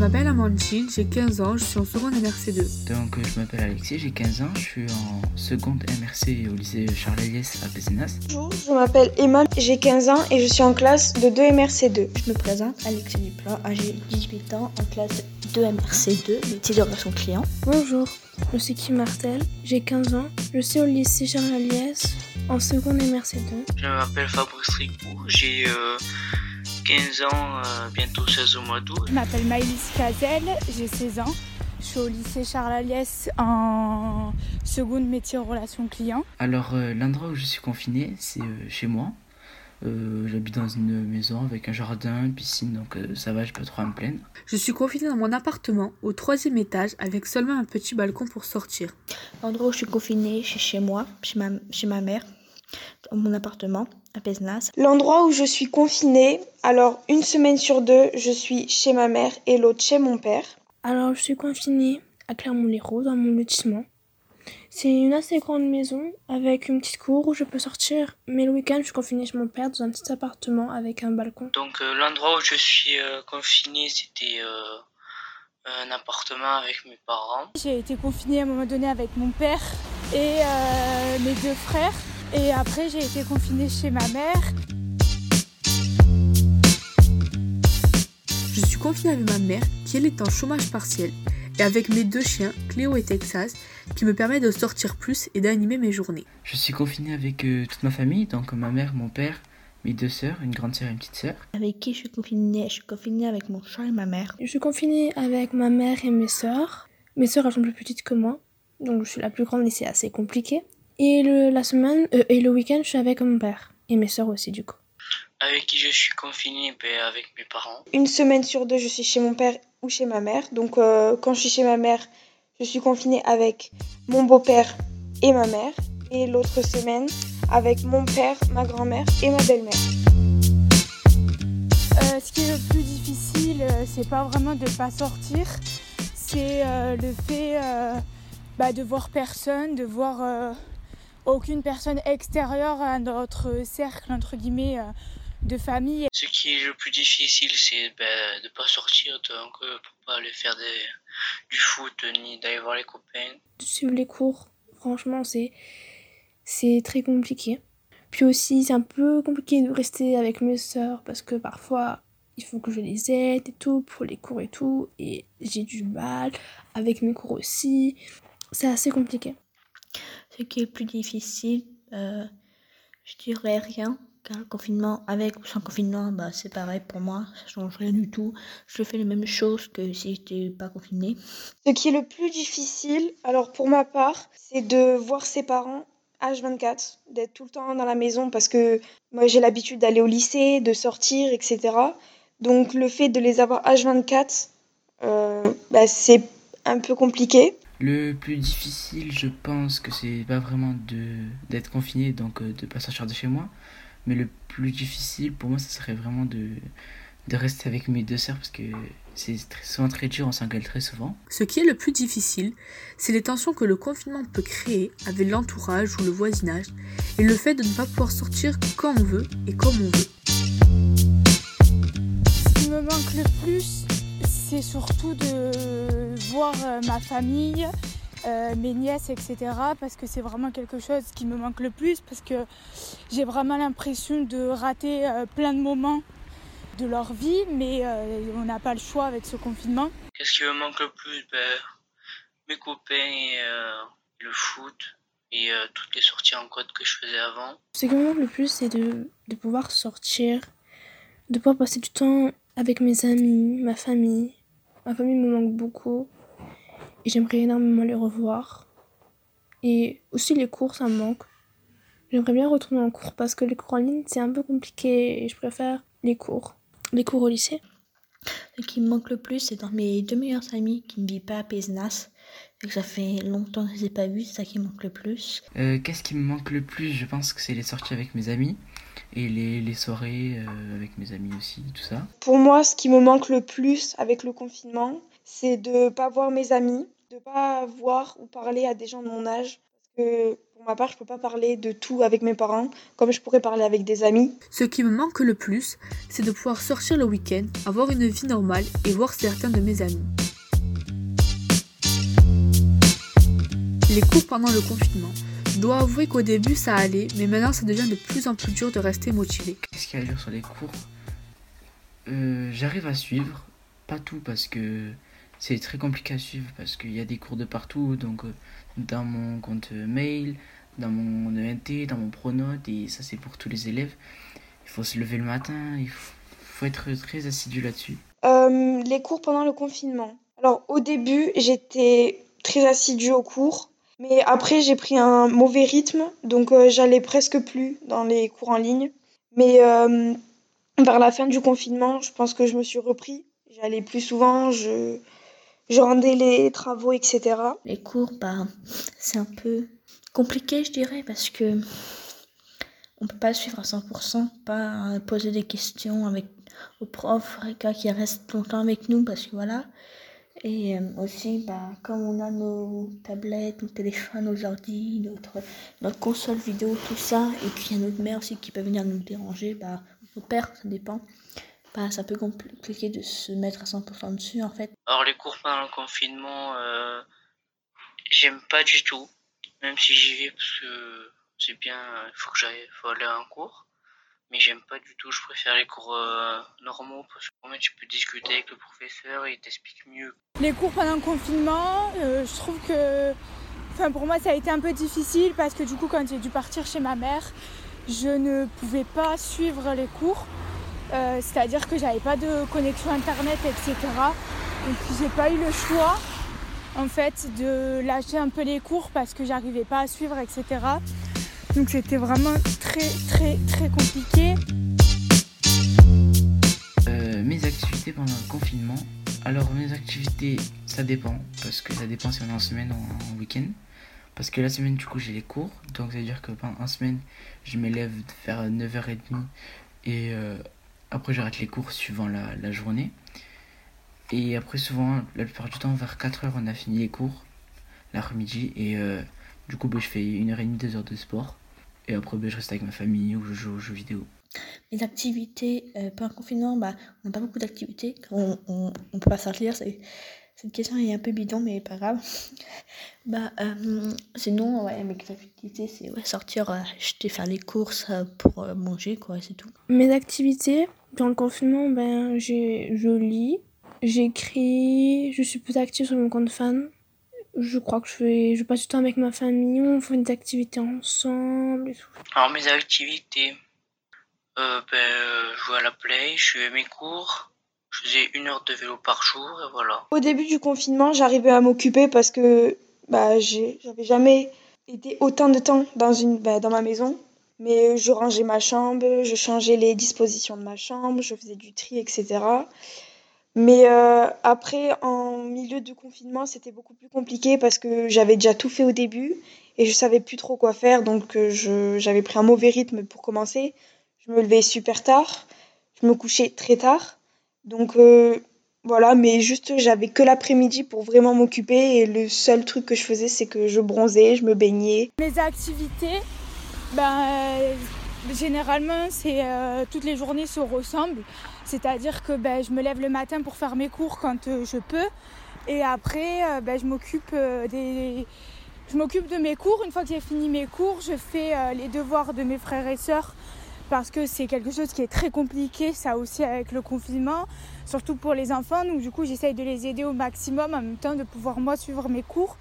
m'appelle Amandine, j'ai 15 ans, je suis en seconde MRC2. Donc je m'appelle Alexis, j'ai 15 ans, je suis en seconde MRC au lycée Charles Eliès à Pézenas. Bonjour, je m'appelle Emma, j'ai 15 ans et je suis en classe de 2 MRC2. Je me présente, Alexis Duplan, j'ai 18 ans, en classe 2 MRC2, métier de relation client. Bonjour, je suis Kim Martel, j'ai 15 ans, je suis au lycée Charles Eliès, en seconde MRC2. Je m'appelle Fabrice Ricourt, j'ai... Euh 15 ans, euh, bientôt 16 au mois d'août. Je m'appelle Maëlys Cazel, j'ai 16 ans. Je suis au lycée Charles Aliès en seconde métier en relation client. Alors euh, l'endroit où je suis confiné, c'est euh, chez moi. J'habite dans une maison avec un jardin, une piscine, donc ça va, je peux trop me plaindre. Je suis confiné dans mon appartement au troisième étage avec seulement un petit balcon pour sortir. L'endroit où je suis confiné, c'est chez moi, chez ma, chez ma mère, dans mon appartement à Pesnas. L'endroit où je suis confinée, alors une semaine sur deux, je suis chez ma mère et l'autre chez mon père. Alors je suis confinée à Clermont-Lérault dans mon lotissement. C'est une assez grande maison avec une petite cour où je peux sortir, mais le week-end je suis confinée chez mon père dans un petit appartement avec un balcon. Donc euh, l'endroit où je suis euh, confinée, c'était euh, un appartement avec mes parents. J'ai été confinée à un moment donné avec mon père et mes deux frères. Et après, j'ai été confinée chez ma mère. Je suis confinée avec ma mère, qui elle est en chômage partiel, et avec mes deux chiens, Cléo et Texas, qui me permettent de sortir plus et d'animer mes journées. Je suis confinée avec euh, toute ma famille, donc ma mère, mon père, mes deux sœurs, une grande sœur et une petite sœur. Avec qui je suis confinée? Je suis confinée avec mon chat et ma mère. Je suis confinée avec ma mère et mes sœurs. Mes sœurs, elles sont plus petites que moi, donc je suis la plus grande et c'est assez compliqué. Et le, la semaine euh, et le week-end, je suis avec mon père et mes soeurs aussi du coup. Avec qui je suis confinée ben, Avec mes parents. Une semaine sur deux, je suis chez mon père ou chez ma mère. Donc euh, quand je suis chez ma mère, je suis confinée avec mon beau-père et ma mère. Et l'autre semaine, avec mon père, ma grand-mère et ma belle-mère. Euh, ce qui est le plus difficile, c'est pas vraiment de pas sortir, c'est le fait bah, de voir personne, de voir aucune personne extérieure à notre cercle, entre guillemets, euh, de famille. Ce qui est le plus difficile, c'est ben, de ne pas sortir, donc euh, pour pas aller faire du foot, ni d'aller voir les copains. De suivre les cours, franchement, c'est, c'est très compliqué. Puis aussi, c'est un peu compliqué de rester avec mes soeurs parce que parfois, il faut que je les aide et tout pour les cours et tout. Et j'ai du mal avec mes cours aussi. C'est assez compliqué. Ce qui est le plus difficile, euh, je dirais rien. Car le confinement, avec ou sans confinement, bah, c'est pareil pour moi, ça change rien du tout. Je fais les mêmes choses que si j'étais pas confiné. Ce qui est le plus difficile, alors pour ma part, c'est de voir ses parents H24, d'être tout le temps dans la maison parce que moi j'ai l'habitude d'aller au lycée, de sortir, etc. Donc le fait de les avoir H24, euh, bah, c'est un peu compliqué. Le plus difficile, je pense que c'est pas vraiment de d'être confiné, donc euh, de pas sortir de chez moi. Mais le plus difficile pour moi, ce serait vraiment de, de rester avec mes deux sœurs parce que c'est souvent très dur, on s'engueule très souvent. Ce qui est le plus difficile, c'est les tensions que le confinement peut créer avec l'entourage ou le voisinage et le fait de ne pas pouvoir sortir quand on veut et comme on veut. Ce qui me manque le plus, c'est surtout de voir euh, ma famille, euh, mes nièces, etc. Parce que c'est vraiment quelque chose qui me manque le plus, parce que j'ai vraiment l'impression de rater euh, plein de moments de leur vie, mais on n'a pas le choix avec ce confinement. Qu'est-ce qui me manque le plus? Ben, Mes copains et le foot et toutes les sorties en code que je faisais avant. Ce qui me manque le plus, c'est de, de pouvoir sortir, de pouvoir passer du temps avec mes amis, ma famille, Ma famille me manque beaucoup et j'aimerais énormément les revoir. Et aussi les cours, ça me manque. J'aimerais bien retourner en cours parce que les cours en ligne, c'est un peu compliqué et je préfère les cours. Les cours au lycée. Ce qui me manque le plus, c'est dans mes deux meilleurs amis qui ne vivent pas à Pézenas. Et que ça fait longtemps que je ne les ai pas vus, c'est ça qui me manque le plus. Euh, Qu'est-ce qui me manque le plus? Je pense que c'est les sorties avec mes amis et les, les soirées euh, avec mes amis aussi, tout ça. Pour moi, ce qui me manque le plus avec le confinement, c'est de ne pas voir mes amis, de ne pas voir ou parler à des gens de mon âge. Parce que pour ma part, je peux pas parler de tout avec mes parents comme je pourrais parler avec des amis. Ce qui me manque le plus, c'est de pouvoir sortir le week-end, avoir une vie normale et voir certains de mes amis. Les cours pendant le confinement. Je dois avouer qu'au début ça allait, mais maintenant ça devient de plus en plus dur de rester motivé. Qu'est-ce qu'il y a à dire sur les cours? Euh, J'arrive à suivre, pas tout parce que c'est très compliqué à suivre parce qu'il y a des cours de partout, donc euh, dans mon compte mail, dans mon ENT, dans mon pronote, et ça c'est pour tous les élèves. Il faut se lever le matin, il faut, être très assidu là-dessus. Euh, les cours pendant le confinement. Alors au début, j'étais très assidue aux cours, mais après j'ai pris un mauvais rythme, donc euh, j'allais presque plus dans les cours en ligne. Mais vers la fin du confinement, je pense que je me suis repris. J'allais plus souvent, je, je rendais les travaux, etc. Les cours, bah, c'est un peu compliqué, je dirais, parce que on peut pas suivre à 100%, pas poser des questions avec au prof, les gars qui restent longtemps avec nous, parce que voilà. Et euh, aussi, bah, comme on a nos tablettes, nos téléphones, nos ordi, notre, notre console vidéo, tout ça, et qu'il y a notre mère aussi qui peut venir nous déranger, bah, nos pères, ça dépend. Bah, c'est un peu compliqué de se mettre à 100% dessus, en fait. Alors les cours pendant le confinement, euh, j'aime pas du tout, même si j'y vais parce que c'est bien, il faut que j'aille, faut aller à un cours. Mais j'aime pas du tout, je préfère les cours euh, normaux parce que au moins tu peux discuter avec le professeur et il t'explique mieux. Les cours pendant le confinement, euh, je trouve que enfin, pour moi ça a été un peu difficile parce que du coup quand j'ai dû partir chez ma mère, je ne pouvais pas suivre les cours. Euh, C'est-à-dire que j'avais pas de connexion internet, etc. Donc j'ai pas eu le choix en fait de lâcher un peu les cours parce que j'arrivais pas à suivre, etc. Donc c'était vraiment très très très compliqué. Euh, mes activités pendant le confinement. Alors mes activités, ça dépend, parce que ça dépend si on est en semaine ou en week-end. Parce que la semaine, du coup, j'ai les cours. Donc ça veut dire que pendant une semaine, je m'élève vers 9h30 et euh, après j'arrête les cours suivant la, la journée. Et après, souvent, la plupart du temps, vers 4h, on a fini les cours, l'après-midi. Et euh, du coup, bah, je fais une heure et demie, deux heures de sport. Et après, bah, je reste avec ma famille ou je joue aux jeux vidéo. Les activités, euh, pendant le confinement, bah, on n'a pas beaucoup d'activités. On, on peut pas sortir. Cette question est un peu bidon, mais pas grave. bah, euh, sinon, ouais, mes activités, c'est ouais, sortir, euh, acheter, faire les courses euh, pour euh, manger, quoi, c'est tout. Mes activités, dans le confinement, ben, j'ai, je lis, j'écris, je suis plus active sur mon compte fan. Je crois que je fais, je passe du temps avec ma famille, on fait des activités ensemble et tout. Alors mes activités, euh, ben, euh, jouer à la play, je fais mes cours, je faisais une heure de vélo par jour et voilà. Au début du confinement, j'arrivais à m'occuper parce que bah, j'avais jamais été autant de temps dans, une, bah, dans ma maison. Mais je rangeais ma chambre, je changeais les dispositions de ma chambre, je faisais du tri, etc. Mais euh, après, en milieu de confinement, c'était beaucoup plus compliqué parce que j'avais déjà tout fait au début et je savais plus trop quoi faire. Donc euh, j'avais pris un mauvais rythme pour commencer. Je me levais super tard, je me couchais très tard. Donc euh, voilà, mais juste j'avais que l'après-midi pour vraiment m'occuper et le seul truc que je faisais c'est que je bronzais, je me baignais. Mes activités, ben, euh, généralement, c'est euh, toutes les journées se ressemblent. C'est-à-dire que ben, je me lève le matin pour faire mes cours quand je peux. Et après, ben, je m'occupe des... Je m'occupe de mes cours. Une fois que j'ai fini mes cours, je fais les devoirs de mes frères et sœurs parce que c'est quelque chose qui est très compliqué, ça aussi avec le confinement, surtout pour les enfants. Donc du coup, j'essaye de les aider au maximum en même temps de pouvoir moi suivre mes cours.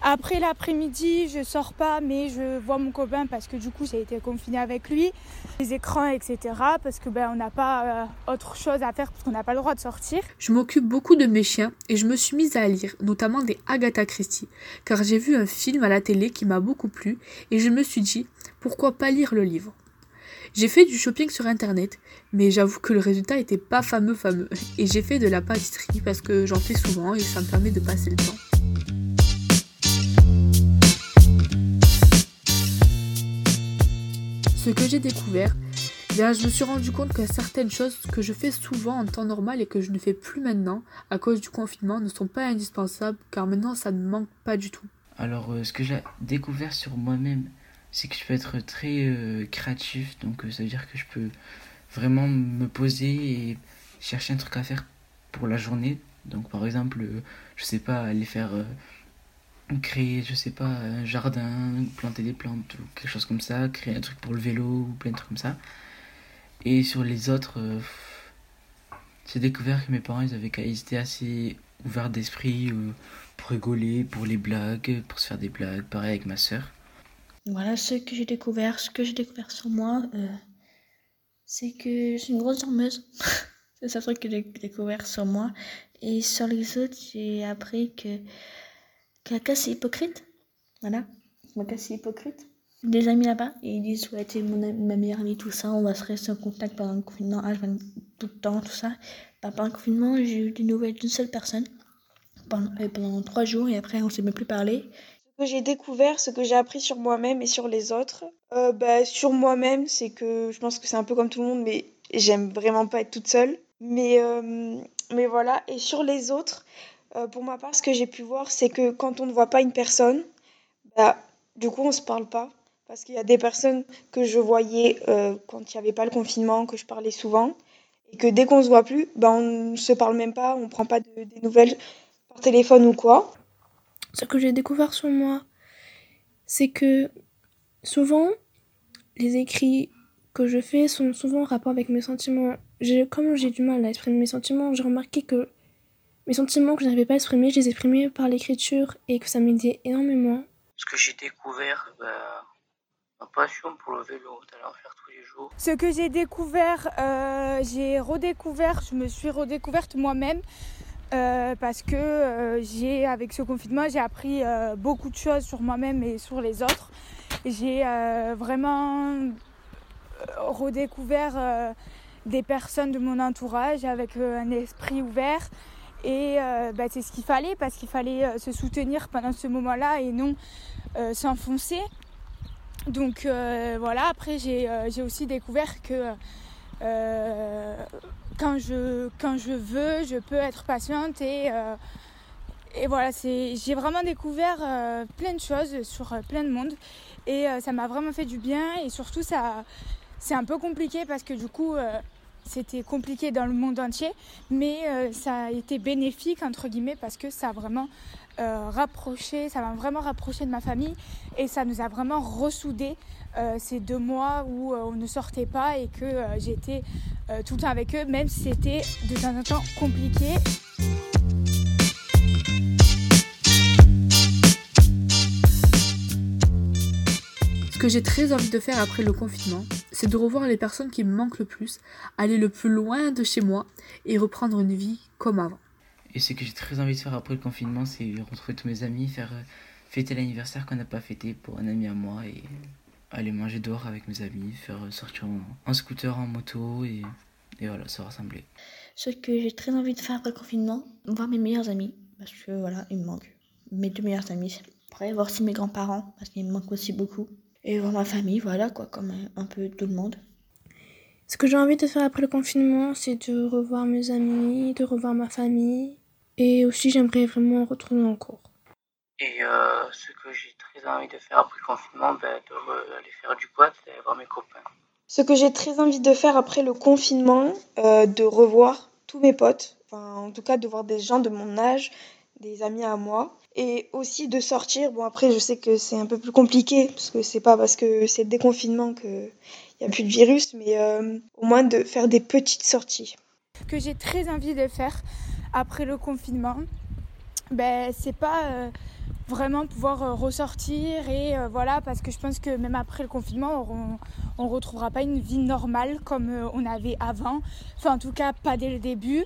Après l'après-midi, je sors pas, mais je vois mon copain parce que du coup j'ai été confinée avec lui. Les écrans, etc. Parce que ben on n'a pas euh, autre chose à faire parce qu'on n'a pas le droit de sortir. Je m'occupe beaucoup de mes chiens et je me suis mise à lire, notamment des Agatha Christie, car j'ai vu un film à la télé qui m'a beaucoup plu et je me suis dit pourquoi pas lire le livre? J'ai fait du shopping sur internet, mais j'avoue que le résultat était pas fameux fameux et j'ai fait de la pâtisserie parce que j'en fais souvent et ça me permet de passer le temps. Ce que j'ai découvert, bien, je me suis rendu compte que certaines choses que je fais souvent en temps normal et que je ne fais plus maintenant à cause du confinement ne sont pas indispensables car maintenant ça ne manque pas du tout. Alors, ce que j'ai découvert sur moi-même, c'est que je peux être très créatif. Donc, ça veut dire que je peux vraiment me poser et chercher un truc à faire pour la journée. Donc, par exemple, je sais pas, aller faire créer, je sais pas, un jardin, planter des plantes ou quelque chose comme ça, créer un truc pour le vélo ou plein de trucs comme ça. Et sur les autres, euh, j'ai découvert que mes parents ils, avaient, ils étaient assez ouverts d'esprit euh, pour rigoler, pour les blagues, pour se faire des blagues, pareil avec ma soeur. Voilà ce que j'ai découvert, ce que j'ai découvert sur moi, euh, c'est que je suis une grosse dormeuse. c'est ça truc que j'ai découvert sur moi. Et sur les autres, j'ai appris que Quelqu'un c'est hypocrite. Voilà. Quelqu'un c'est hypocrite. Des amis là-bas et ils disent ouais t'es ma meilleure amie tout ça on va se rester en contact pendant le confinement H20 tout le temps tout ça bah, pendant le confinement j'ai eu des nouvelles d'une seule personne pendant, euh, pendant trois jours et après on s'est même plus parlé que j'ai découvert ce que j'ai appris sur moi-même et sur les autres euh, bah, sur moi-même c'est que je pense que c'est un peu comme tout le monde mais j'aime vraiment pas être toute seule mais euh, mais voilà et sur les autres euh, pour ma part, ce que j'ai pu voir, c'est que quand on ne voit pas une personne, bah, du coup, on se parle pas. Parce qu'il y a des personnes que je voyais quand il n'y avait pas le confinement, que je parlais souvent, et que dès qu'on ne se voit plus, bah, on ne se parle même pas, on prend pas des nouvelles par téléphone ou quoi. Ce que j'ai découvert sur moi, c'est que souvent, les écrits que je fais sont souvent en rapport avec mes sentiments. Comme j'ai du mal à exprimer mes sentiments, j'ai remarqué que mes sentiments que je n'arrivais pas à exprimer, je les exprimais par l'écriture et que ça m'aidait énormément. Ce que j'ai découvert, bah, ma passion pour le vélo, d'aller en faire tous les jours. Ce que j'ai découvert, euh, j'ai redécouvert, je me suis redécouverte moi-même. Euh, parce que euh, j'ai avec ce confinement j'ai appris beaucoup de choses sur moi-même et sur les autres j'ai vraiment redécouvert des personnes de mon entourage avec un esprit ouvert et euh, bah, c'est ce qu'il fallait parce qu'il fallait euh, se soutenir pendant ce moment-là et non euh, s'enfoncer. Donc voilà, après j'ai aussi découvert que quand, je, quand je veux, je peux être patiente et, et voilà, j'ai vraiment découvert plein de choses sur plein de monde et ça m'a vraiment fait du bien et surtout ça c'est un peu compliqué parce que du coup c'était compliqué dans le monde entier, mais euh, ça a été bénéfique entre guillemets parce que ça a vraiment euh, rapproché, ça m'a vraiment rapproché de ma famille et ça nous a vraiment ressoudé euh, ces deux mois où on ne sortait pas et que j'étais tout le temps avec eux, même si c'était de temps en temps compliqué. Ce que j'ai très envie de faire après le confinement, c'est de revoir les personnes qui me manquent le plus, aller le plus loin de chez moi et reprendre une vie comme avant. Et ce que j'ai très envie de faire après le confinement, c'est retrouver tous mes amis, faire euh, fêter l'anniversaire qu'on n'a pas fêté pour un ami à moi et aller manger dehors avec mes amis, faire euh, sortir en, scooter, en moto et, voilà, se rassembler. Ce que j'ai très envie de faire après le confinement, voir mes meilleurs amis, parce que voilà, il me manque. Mes deux meilleurs amis. Après, voir aussi mes grands-parents, parce qu'ils me manquent aussi beaucoup et voir ma famille, voilà quoi, comme un peu tout le monde. Ce que j'ai envie de faire après le confinement, c'est de revoir mes amis, de revoir ma famille, et aussi j'aimerais vraiment retourner en cours. Et euh, ce que j'ai très envie de faire après le confinement, ben, d'aller faire du quad, d'aller voir mes copains. Ce que j'ai très envie de faire après le confinement, euh, de revoir tous mes potes, enfin en tout cas de voir des gens de mon âge, des amis à moi, et aussi de sortir. Bon, après, je sais que c'est un peu plus compliqué, parce que c'est pas parce que c'est le déconfinement qu'il n'y a plus de virus, mais euh, au moins de faire des petites sorties. Que j'ai très envie de faire après le confinement, ben, c'est pas euh, vraiment pouvoir euh, ressortir et voilà, parce que je pense que même après le confinement, on ne retrouvera pas une vie normale comme on avait avant, enfin, en tout cas, pas dès le début.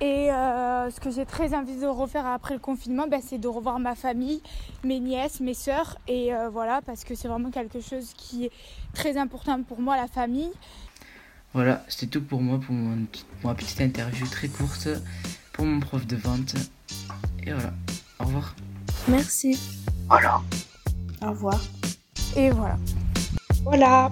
Et euh, ce que j'ai très envie de refaire après le confinement, bah, c'est de revoir ma famille, mes nièces, mes sœurs. Et euh, voilà, parce que c'est vraiment quelque chose qui est très important pour moi, la famille. Voilà, c'était tout pour moi, pour, ma petite interview très courte, pour mon prof de vente. Et voilà, au revoir. Merci. Voilà. Au revoir. Et voilà. Voilà.